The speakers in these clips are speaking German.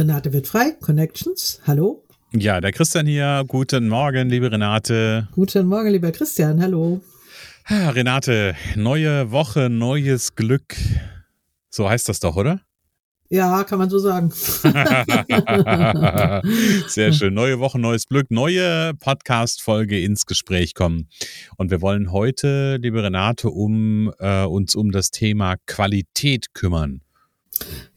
Renate wird frei, Connections, hallo. Ja, der Christian hier. Guten Morgen, liebe Renate. Guten Morgen, lieber Christian, hallo. Ah, Renate, neue Woche, neues Glück. So heißt das doch, oder? Ja, kann man so sagen. Sehr schön. Neue Woche, neues Glück, neue Podcast-Folge ins Gespräch kommen. Und wir wollen heute, liebe Renate, um äh, uns um das Thema Qualität kümmern.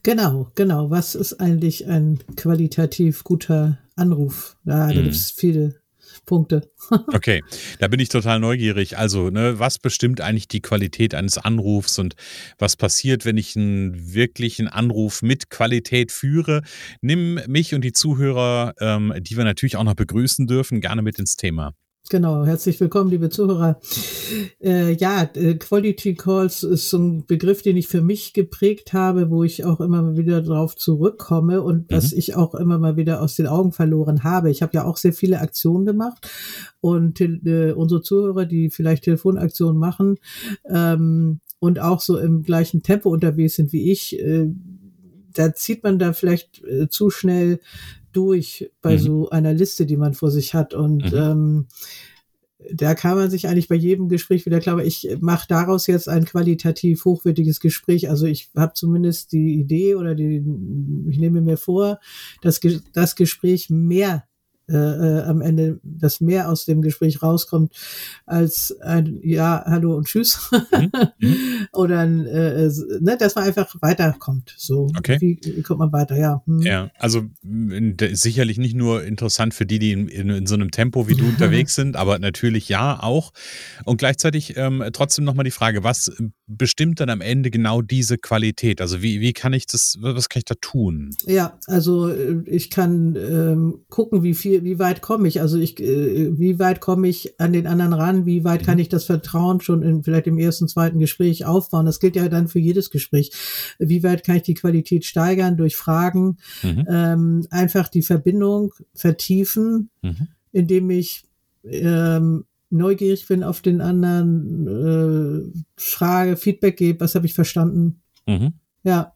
Genau, genau. Was ist eigentlich ein qualitativ guter Anruf? Ja, da mhm. gibt es viele Punkte. okay, da bin ich total neugierig. Also, ne, was bestimmt eigentlich die Qualität eines Anrufs und was passiert, wenn ich einen wirklichen Anruf mit Qualität führe? Nimm mich und die Zuhörer, ähm, die wir natürlich auch noch begrüßen dürfen, gerne mit ins Thema. Genau, herzlich willkommen, liebe Zuhörer. Äh, ja, äh, Quality Calls ist so ein Begriff, den ich für mich geprägt habe, wo ich auch immer mal wieder drauf zurückkomme und mhm. was ich auch immer mal wieder aus den Augen verloren habe. Ich habe ja auch sehr viele Aktionen gemacht und äh, unsere Zuhörer, die vielleicht Telefonaktionen machen ähm, und auch so im gleichen Tempo unterwegs sind wie ich, äh, da zieht man da vielleicht äh, zu schnell durch bei mhm. so einer Liste, die man vor sich hat. Und mhm. ähm, da kann man sich eigentlich bei jedem Gespräch wieder klar, ich mache daraus jetzt ein qualitativ hochwertiges Gespräch. Also ich habe zumindest die Idee oder die, ich nehme mir vor, dass das Gespräch mehr äh, äh, am Ende, dass mehr aus dem Gespräch rauskommt als ein Ja, Hallo und Tschüss. Mhm. mhm. Oder ein, äh, ne, dass man einfach weiterkommt. So, okay. wie, wie kommt man weiter, ja. Hm. Ja, also sicherlich nicht nur interessant für die, die in, in, in so einem Tempo wie du unterwegs sind, aber natürlich ja auch. Und gleichzeitig ähm, trotzdem nochmal die Frage, was bestimmt dann am Ende genau diese Qualität? Also wie, wie kann ich das, was kann ich da tun? Ja, also äh, ich kann ähm, gucken, wie viel wie, wie weit komme ich? Also ich, äh, wie weit komme ich an den anderen ran? Wie weit kann mhm. ich das Vertrauen schon in, vielleicht im ersten, zweiten Gespräch aufbauen? Das gilt ja dann für jedes Gespräch. Wie weit kann ich die Qualität steigern durch Fragen? Mhm. Ähm, einfach die Verbindung vertiefen, mhm. indem ich ähm, neugierig bin auf den anderen, äh, frage, Feedback gebe, was habe ich verstanden? Mhm. Ja.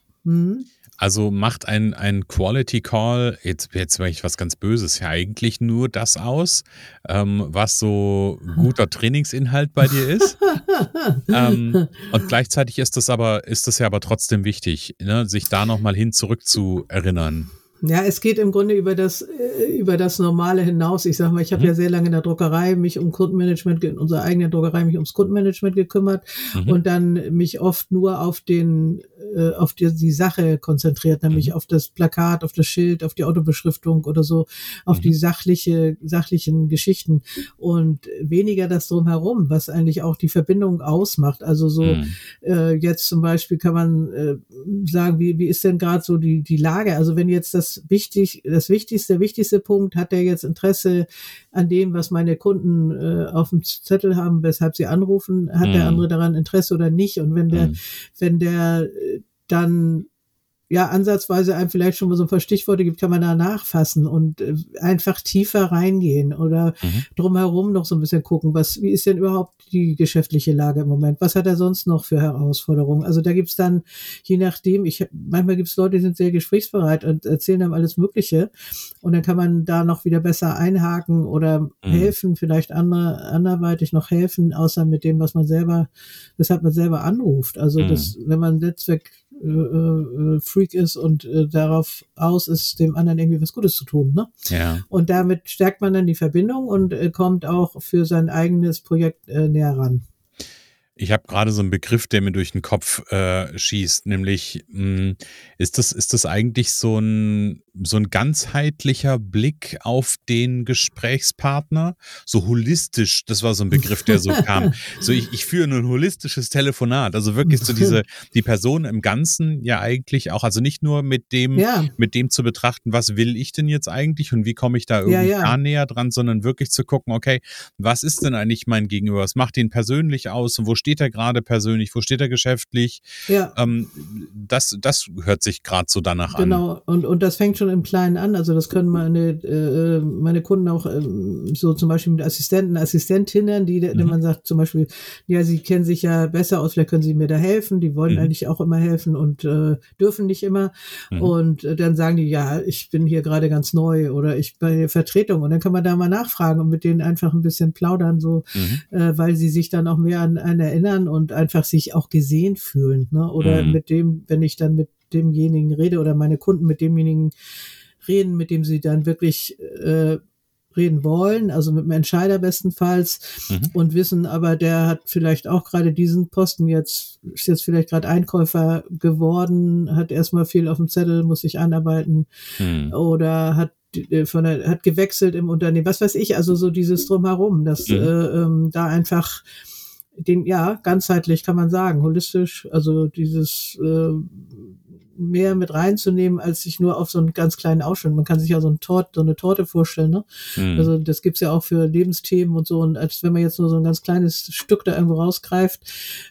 Also macht ein, ein Quality Call, jetzt, jetzt ich was ganz Böses, ja eigentlich nur das aus, ähm, was so guter Trainingsinhalt bei dir ist. ähm, und gleichzeitig ist das aber, ist das ja aber trotzdem wichtig, ne, sich da nochmal hin zurück zu erinnern. Ja, es geht im Grunde über das, äh, über das Normale hinaus. Ich sag mal, ich habe mhm. ja sehr lange in der Druckerei mich um Kundenmanagement, in unserer eigenen Druckerei mich ums Kundenmanagement gekümmert mhm. und dann mich oft nur auf den, äh, auf die, die Sache konzentriert, nämlich mhm. auf das Plakat, auf das Schild, auf die Autobeschriftung oder so, auf die mhm. sachliche, sachlichen Geschichten und weniger das drumherum, was eigentlich auch die Verbindung ausmacht. Also so, mhm. äh, jetzt zum Beispiel kann man äh, sagen, wie, wie ist denn gerade so die, die Lage? Also wenn jetzt das das wichtig, das wichtigste, wichtigste Punkt, hat er jetzt Interesse an dem, was meine Kunden äh, auf dem Zettel haben, weshalb sie anrufen, hat mhm. der andere daran Interesse oder nicht? Und wenn der, mhm. wenn der äh, dann ja ansatzweise einem vielleicht schon mal so ein paar Stichworte gibt, kann man da nachfassen und äh, einfach tiefer reingehen oder mhm. drumherum noch so ein bisschen gucken, was, wie ist denn überhaupt die geschäftliche Lage im Moment? Was hat er sonst noch für Herausforderungen? Also da gibt's dann, je nachdem, ich manchmal gibt's Leute, die sind sehr gesprächsbereit und erzählen einem alles Mögliche und dann kann man da noch wieder besser einhaken oder mhm. helfen, vielleicht andere, anderweitig noch helfen, außer mit dem, was man selber, weshalb man selber anruft. Also mhm. das, wenn man Netzwerk äh, äh, Freak ist und äh, darauf aus ist, dem anderen irgendwie was Gutes zu tun. Ne? Ja. Und damit stärkt man dann die Verbindung und äh, kommt auch für sein eigenes Projekt äh, näher ran. Ich habe gerade so einen Begriff, der mir durch den Kopf äh, schießt, nämlich mh, ist das ist das eigentlich so ein so ein ganzheitlicher Blick auf den Gesprächspartner, so holistisch. Das war so ein Begriff, der so kam. So ich, ich führe ein holistisches Telefonat, also wirklich so diese die Person im Ganzen ja eigentlich auch, also nicht nur mit dem Ja, mit dem zu betrachten, was will ich denn jetzt eigentlich und wie komme ich da irgendwie Ja, ja. da näher dran, sondern wirklich zu gucken, okay, was ist denn eigentlich mein Gegenüber? Was macht ihn persönlich aus und wo steht er gerade persönlich, wo steht er geschäftlich? ja. Ähm, das, das hört sich gerade so danach an. Genau, und, und das fängt schon im Kleinen an. Also das können meine, äh, meine Kunden auch ähm, so zum Beispiel mit Assistenten, Assistentinnen, die, Mhm. man sagt zum Beispiel, ja, sie kennen sich ja besser aus, vielleicht können sie mir da helfen. Die wollen Mhm. eigentlich auch immer helfen und äh, dürfen nicht immer. Mhm. Und äh, dann sagen die, ja, ich bin hier gerade ganz neu oder ich bei der Vertretung. Und dann kann man da mal nachfragen und mit denen einfach ein bisschen plaudern, so Mhm. äh, weil sie sich dann auch mehr an einen erinnern und einfach sich auch gesehen fühlen. Ne? Oder Mhm. mit dem, wenn ich dann mit demjenigen rede oder meine Kunden mit demjenigen reden, mit dem sie dann wirklich äh, reden wollen, also mit dem Entscheider bestenfalls Mhm. und wissen, aber der hat vielleicht auch gerade diesen Posten jetzt, ist jetzt vielleicht gerade Einkäufer geworden, hat erstmal viel auf dem Zettel, muss sich einarbeiten Mhm. oder hat äh, von der, hat gewechselt im Unternehmen, was weiß ich, also so dieses drumherum, dass Mhm. äh, ähm, da einfach den, ja, ganzheitlich kann man sagen, holistisch, also dieses äh, mehr mit reinzunehmen, als sich nur auf so einen ganz kleinen Ausschnitt. Man kann sich ja so, ein Tort, so eine Torte vorstellen, ne? Mhm. Also das gibt's ja auch für Lebensthemen und so. Und als wenn man jetzt nur so ein ganz kleines Stück da irgendwo rausgreift,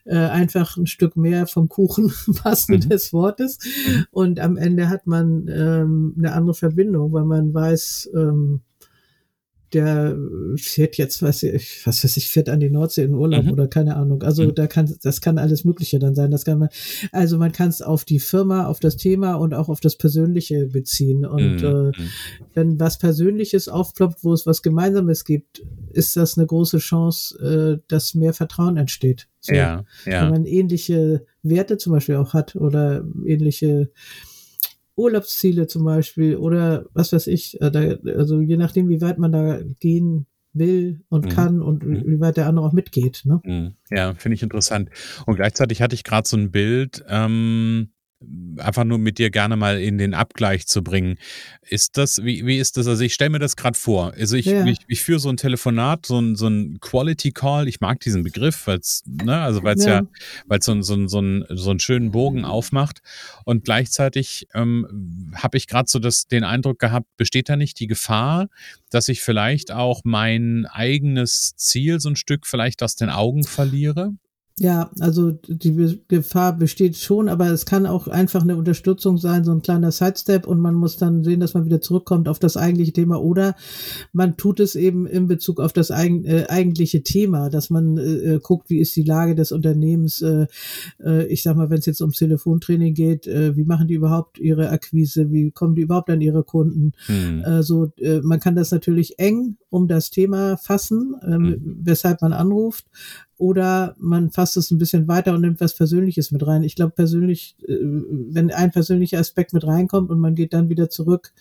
äh, einfach ein Stück mehr vom Kuchen wahrsten Mhm. des Wortes. Und am Ende hat man ähm, eine andere Verbindung, weil man weiß, ähm, der fährt jetzt, weiß ich, was weiß ich, fährt an die Nordsee in Urlaub Mhm. oder keine Ahnung. Also Mhm. da kann, das kann alles Mögliche dann sein. Das kann man, also man kann es auf die Firma, auf das Thema und auch auf das Persönliche beziehen. Und Mhm. äh, wenn was Persönliches aufploppt, wo es was Gemeinsames gibt, ist das eine große Chance, äh, dass mehr Vertrauen entsteht. So, ja, Wenn ja. man ähnliche Werte zum Beispiel auch hat oder ähnliche Urlaubsziele zum Beispiel oder was weiß ich, äh, da, also je nachdem, wie weit man da gehen will und Mhm. kann und Mhm. wie weit der andere auch mitgeht. Ne? Mhm. Ja, finde ich interessant. Und gleichzeitig hatte ich gerade so ein Bild, ähm, einfach nur mit dir gerne mal in den Abgleich zu bringen. Ist das, wie, wie ist das? Also ich stelle mir das gerade vor. Also ich, Ja. ich, ich führe so ein Telefonat, so ein, so ein Quality Call. Ich mag diesen Begriff, weil es, ne, also weil es ja, Ja. weil es so, so, so, ein- so einen schönen Bogen aufmacht. Und gleichzeitig ähm, habe ich gerade so das, den Eindruck gehabt, besteht da nicht die Gefahr, dass ich vielleicht auch mein eigenes Ziel so ein Stück vielleicht aus den Augen verliere? Ja, also die Be- Gefahr besteht schon, aber es kann auch einfach eine Unterstützung sein, so ein kleiner Sidestep und man muss dann sehen, dass man wieder zurückkommt auf das eigentliche Thema oder man tut es eben in Bezug auf das eigen, äh, eigentliche Thema, dass man äh, äh, guckt, wie ist die Lage des Unternehmens, äh, äh, ich sag mal, wenn es jetzt ums Telefontraining geht, äh, wie machen die überhaupt ihre Akquise, wie kommen die überhaupt an ihre Kunden, Hm. also äh, man kann das natürlich eng um das Thema fassen, Mhm. weshalb man anruft, oder man fasst es ein bisschen weiter und nimmt was Persönliches mit rein. Ich glaube persönlich, äh, wenn ein persönlicher Aspekt mit reinkommt und man geht dann wieder zurück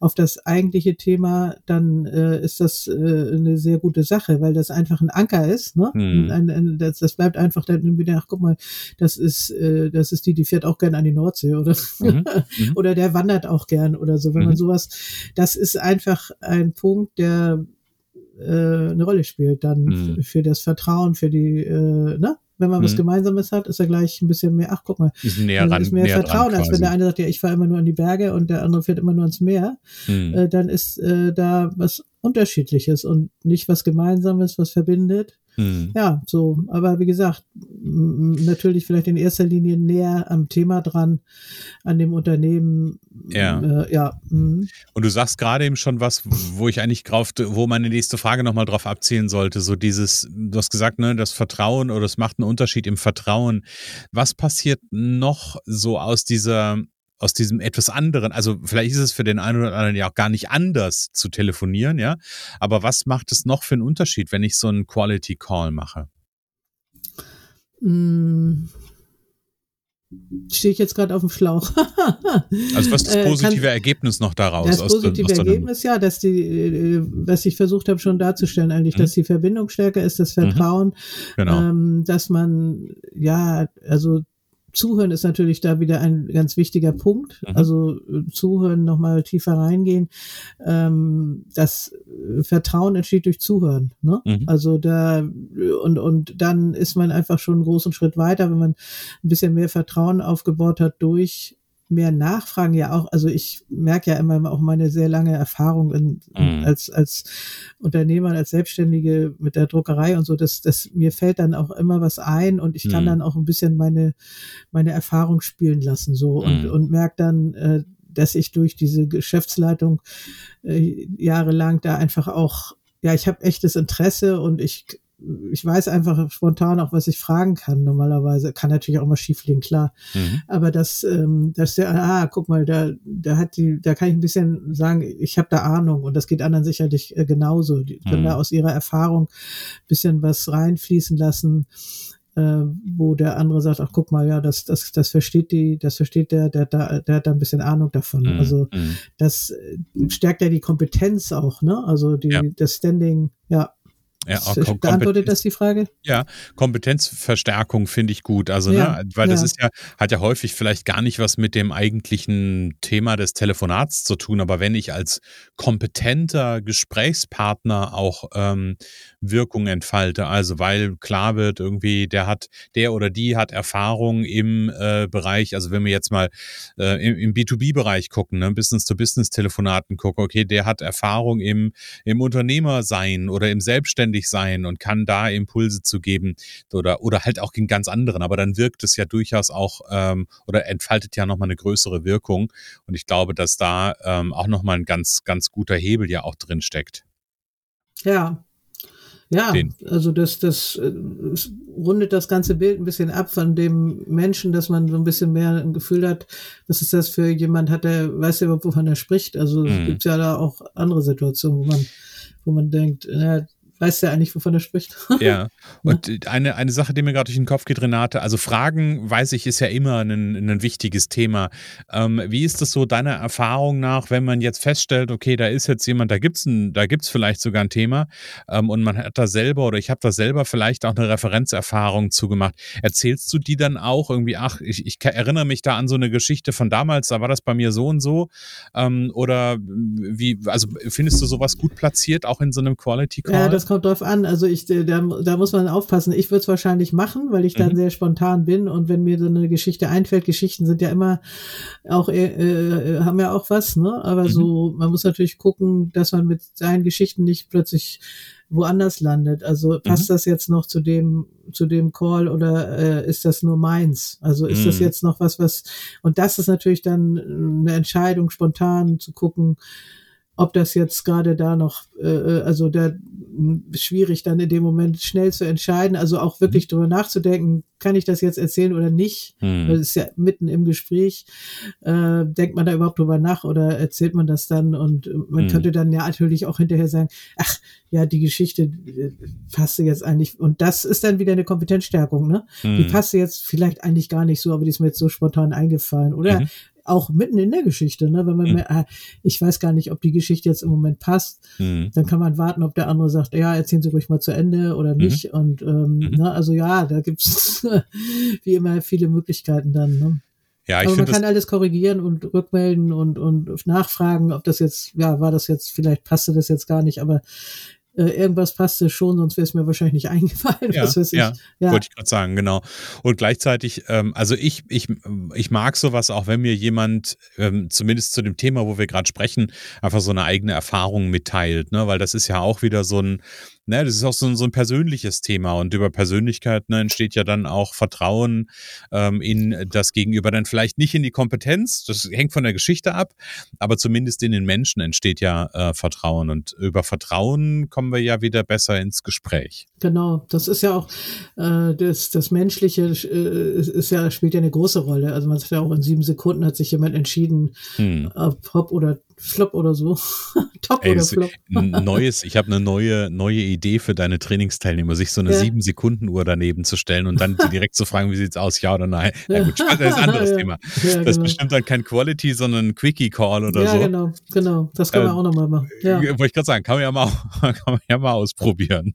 auf das eigentliche Thema, dann äh, ist das äh, eine sehr gute Sache, weil das einfach ein Anker ist. Ne? Mhm. Ein, ein, das, das bleibt einfach dann wieder, ach guck mal, das ist, äh, das ist die, die fährt auch gern an die Nordsee oder Mhm. Mhm. oder der wandert auch gern oder so. Wenn Mhm. man sowas, das ist einfach ein Punkt, der äh, eine Rolle spielt dann Mhm. für das Vertrauen, für die, äh, ne? Wenn man was Mhm. Gemeinsames hat, ist er gleich ein bisschen mehr, ach guck mal, Ist näher dann ran, ist mehr näher Vertrauen, als wenn der eine sagt, ja, ich fahre immer nur an die Berge und der andere fährt immer nur ans Meer, Mhm. äh, dann ist äh, da was Unterschiedliches und nicht was Gemeinsames, was verbindet. Mhm. Ja, so, aber wie gesagt, natürlich vielleicht in erster Linie näher am Thema dran, an dem Unternehmen. Ja. Äh, ja. mhm. Und du sagst gerade eben schon was, wo ich eigentlich drauf, wo meine nächste Frage nochmal drauf abzielen sollte. So dieses, du hast gesagt, ne, das Vertrauen oder es macht einen Unterschied im Vertrauen. Was passiert noch so aus dieser, aus diesem etwas anderen? Also vielleicht ist es für den einen oder anderen ja auch gar nicht anders zu telefonieren, ja. Aber was macht es noch für einen Unterschied, wenn ich so einen Quality Call mache? Mm. stehe ich jetzt gerade auf dem Schlauch. also was ist das äh, positive Kann, Ergebnis noch daraus? Das positive aus Ergebnis, ja, dass die, äh, was ich versucht habe schon darzustellen, eigentlich, mhm. dass die Verbindung stärker ist, das Vertrauen, mhm. genau. ähm, dass man, ja, also Zuhören ist natürlich da wieder ein ganz wichtiger Punkt. Mhm. Also äh, zuhören, nochmal tiefer reingehen. Ähm, das äh, Vertrauen entsteht durch Zuhören. Ne? Mhm. Also da und und dann ist man einfach schon einen großen Schritt weiter, wenn man ein bisschen mehr Vertrauen aufgebaut hat durch mehr nachfragen ja auch, also ich merke ja immer auch meine sehr lange Erfahrung in, mhm. als, als Unternehmer, als Selbstständige mit der Druckerei und so, dass, dass mir fällt dann auch immer was ein und ich kann mhm. dann auch ein bisschen meine, meine Erfahrung spielen lassen, so und, mhm. und merke dann, äh, dass ich durch diese Geschäftsleitung äh, jahrelang da einfach auch ja, ich habe echtes Interesse und ich ich weiß einfach spontan auch, was ich fragen kann normalerweise. Kann natürlich auch mal schieflegen, klar. Mhm. Aber das, ähm, dass der, ah, guck mal, da, da hat die, da kann ich ein bisschen sagen, ich habe da Ahnung und das geht anderen sicherlich äh, genauso. Die können mhm. da aus ihrer Erfahrung bisschen was reinfließen lassen. Äh, wo der andere sagt, ach guck mal, ja, das, das, das versteht die, das versteht der, der, der, der hat da ein bisschen Ahnung davon. Mhm. Also mhm. das äh, stärkt ja die Kompetenz auch, ne? Also die, ja. das Standing, ja. Ja, auch Beantwortet das die Frage? Ja, Kompetenzverstärkung finde ich gut. Also, ja, ne, weil ja. das ist ja, hat ja häufig vielleicht gar nicht was mit dem eigentlichen Thema des Telefonats zu tun, aber wenn ich als kompetenter Gesprächspartner auch ähm, Wirkung entfalte, also weil klar wird, irgendwie, der hat, der oder die hat Erfahrung im äh, Bereich, also wenn wir jetzt mal äh, im, im B2B-Bereich gucken, ne, Business-to-Business-Telefonaten gucken, okay, der hat Erfahrung im, im Unternehmersein oder im Selbstständigen selbstständig sein und kann da Impulse zu geben oder, oder halt auch in ganz anderen. Aber dann wirkt es ja durchaus auch ähm, oder entfaltet ja nochmal eine größere Wirkung. Und ich glaube, dass da ähm, auch nochmal ein ganz, ganz guter Hebel ja auch drin steckt. Ja, ja, also das, das, das äh, rundet das ganze Bild ein bisschen ab von dem Menschen, dass man so ein bisschen mehr ein Gefühl hat, was ist das für jemand hat, der weiß ja überhaupt, wovon er spricht. Also es mhm. gibt ja da auch andere Situationen, wo man, wo man denkt, na, weiß ja eigentlich, wovon er spricht. Ja, und eine, eine Sache, die mir gerade durch den Kopf geht, Renate, also Fragen, weiß ich, ist ja immer ein, ein wichtiges Thema. Ähm, wie ist das so deiner Erfahrung nach, wenn man jetzt feststellt, okay, da ist jetzt jemand, da gibt es da gibt's vielleicht sogar ein Thema ähm, und man hat da selber oder ich habe da selber vielleicht auch eine Referenzerfahrung zugemacht. Erzählst du die dann auch irgendwie, ach, ich, ich erinnere mich da an so eine Geschichte von damals, da war das bei mir so und so ähm, oder wie, also findest du sowas gut platziert, auch in so einem Quality Call? Ja, kommt drauf an. Also ich, da, da muss man aufpassen. Ich würde es wahrscheinlich machen, weil ich dann mhm. sehr spontan bin und wenn mir so eine Geschichte einfällt, Geschichten sind ja immer auch, äh, äh, haben ja auch was, ne? Aber mhm. so, man muss natürlich gucken, dass man mit seinen Geschichten nicht plötzlich woanders landet. Also passt mhm. das jetzt noch zu dem zu dem Call oder äh, ist das nur meins? Also ist mhm. das jetzt noch was, was und das ist natürlich dann eine Entscheidung, spontan zu gucken, ob das jetzt gerade da noch, äh, äh also da schwierig dann in dem Moment schnell zu entscheiden, also auch wirklich mhm. drüber nachzudenken, kann ich das jetzt erzählen oder nicht? Mhm. Das ist ja mitten im Gespräch. Äh, denkt man da überhaupt drüber nach oder erzählt man das dann? Und man mhm. könnte dann ja natürlich auch hinterher sagen, ach ja, die Geschichte äh, passte jetzt eigentlich. Und das ist dann wieder eine Kompetenzstärkung, ne? Mhm. Die passte jetzt vielleicht eigentlich gar nicht so, aber die ist mir jetzt so spontan eingefallen. Oder mhm auch mitten in der Geschichte, ne? wenn man mhm. mehr, äh, ich weiß gar nicht, ob die Geschichte jetzt im Moment passt, mhm. dann kann man warten, ob der andere sagt, ja, erzählen Sie ruhig mal zu Ende oder mhm. nicht. Mhm. Und ähm, mhm. ne, also ja, da gibt's wie immer viele Möglichkeiten dann. Ne? Ja, ich Aber man kann alles korrigieren und rückmelden und, und nachfragen, ob das jetzt, ja, war das jetzt, vielleicht passte das jetzt gar nicht, aber äh, irgendwas passte schon, sonst wäre es mir wahrscheinlich nicht eingefallen. Ja, ja, ja. wollte ich gerade sagen, genau. Und gleichzeitig, ähm, also ich, ich, ich mag sowas auch, wenn mir jemand, ähm, zumindest zu dem Thema, wo wir gerade sprechen, einfach so eine eigene Erfahrung mitteilt, ne? weil das ist ja auch wieder so ein, ne, das ist auch so ein, so ein persönliches Thema und über Persönlichkeit ne, entsteht ja dann auch Vertrauen ähm, in das Gegenüber. Dann vielleicht nicht in die Kompetenz, das hängt von der Geschichte ab, aber zumindest in den Menschen entsteht ja äh, Vertrauen und über Vertrauen kommen wir ja wieder besser ins Gespräch. Genau, das ist ja auch äh, das, das Menschliche äh, ist ja spielt ja eine große Rolle. Also man sagt ja auch in sieben Sekunden hat sich jemand entschieden, hm. ob Hop oder Flop oder so. Top Ey, oder Flop. neues, ich habe eine neue, neue Idee für deine Trainingsteilnehmer, sich so eine sieben ja. Sekunden Uhr daneben zu stellen und dann direkt zu fragen, wie sieht's aus, ja oder nein. Ja, gut, das ist ein anderes ja. Thema. das genau. ist bestimmt dann kein Quality, sondern ein Quickie Call oder so. Ja, genau, genau. Das kann man ähm, auch nochmal machen. Wollte ich gerade sagen, kann man ja mal, kann man ja mal ausprobieren.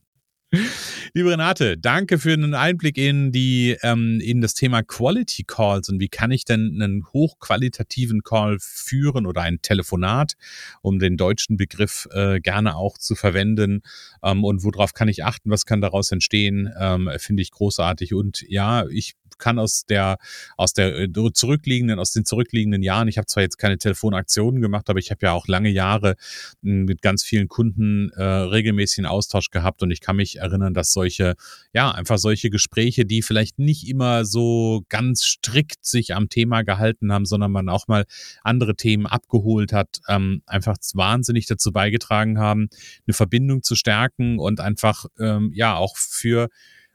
Liebe Renate, danke für einen Einblick in die ähm, in das Thema Quality Calls und wie kann ich denn einen hochqualitativen Call führen oder ein Telefonat, um den deutschen Begriff äh, gerne auch zu verwenden. Ähm, und worauf kann ich achten, was kann daraus entstehen, ähm, finde ich großartig. Und ja, ich kann aus der, aus der äh, zurückliegenden, aus den zurückliegenden Jahren, ich habe zwar jetzt keine Telefonaktionen gemacht, aber ich habe ja auch lange Jahre hm, mit ganz vielen Kunden äh, regelmäßigen Austausch gehabt und ich kann mich erinnern, dass solche, ja, einfach solche Gespräche, die vielleicht nicht immer so ganz strikt sich am Thema gehalten haben, sondern man auch mal andere Themen abgeholt hat, ähm, einfach wahnsinnig dazu beigetragen haben, eine Verbindung zu stärken und einfach, ähm, ja, auch für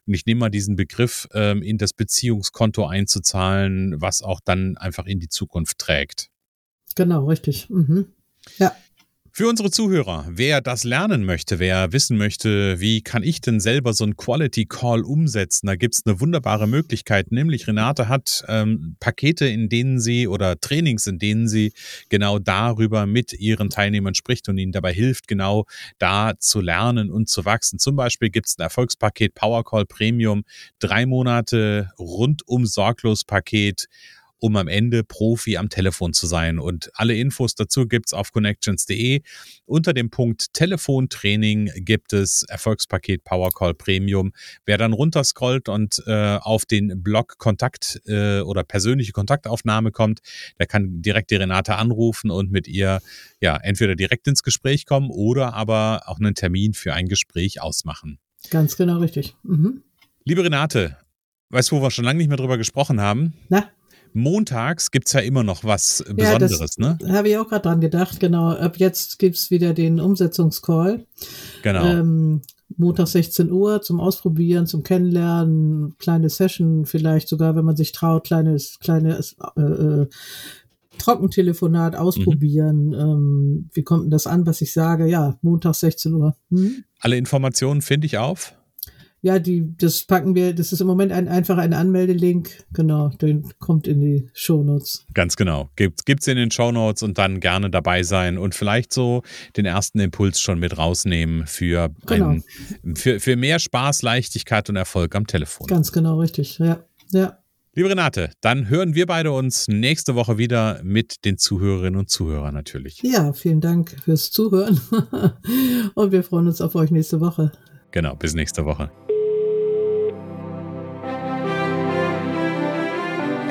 und ich nehme mal diesen Begriff, ähm, in das Beziehungskonto einzuzahlen, was auch dann einfach in die Zukunft trägt. Genau, richtig. Mhm. Ja. Für unsere Zuhörer, wer das lernen möchte, wer wissen möchte, wie kann ich denn selber so ein Quality Call umsetzen, da gibt es eine wunderbare Möglichkeit, nämlich Renate hat ähm, Pakete, in denen sie oder Trainings, in denen sie genau darüber mit ihren Teilnehmern spricht und ihnen dabei hilft, genau da zu lernen und zu wachsen. Zum Beispiel gibt es ein Erfolgspaket Power Call Premium, drei Monate rundum sorglos Paket um am Ende Profi am Telefon zu sein. Und alle Infos dazu gibt es auf connections.de. Unter dem Punkt Telefontraining gibt es Erfolgspaket Powercall Premium. Wer dann runterscrollt und äh, auf den Blog Kontakt äh, oder persönliche Kontaktaufnahme kommt, der kann direkt die Renate anrufen und mit ihr ja entweder direkt ins Gespräch kommen oder aber auch einen Termin für ein Gespräch ausmachen. Ganz genau richtig. Mhm. Liebe Renate, weißt du, wo wir schon lange nicht mehr drüber gesprochen haben? Na? Montags gibt es ja immer noch was Besonderes, ja, das ne? Habe ich auch gerade dran gedacht, genau. Ab jetzt gibt es wieder den Umsetzungscall. Genau. Ähm, Montag 16 Uhr zum Ausprobieren, zum Kennenlernen, kleine Session, vielleicht sogar, wenn man sich traut, kleines, kleines äh, äh, Trockentelefonat ausprobieren. Mhm. Ähm, wie kommt denn das an, was ich sage? Ja, Montag 16 Uhr. Hm? Alle Informationen finde ich auf ja, die, das packen wir, das ist im Moment ein, einfach ein Anmeldelink. Genau, den kommt in die Shownotes. Ganz genau. Gibt, gibt's in den Shownotes und dann gerne dabei sein und vielleicht so den ersten Impuls schon mit rausnehmen für, genau. einen, für, für mehr Spaß, Leichtigkeit und Erfolg am Telefon. Ganz genau, richtig. Ja, ja. Liebe Renate, dann hören wir beide uns nächste Woche wieder mit den Zuhörerinnen und Zuhörern natürlich. Ja, vielen Dank fürs Zuhören und wir freuen uns auf euch nächste Woche. Genau, bis nächste Woche.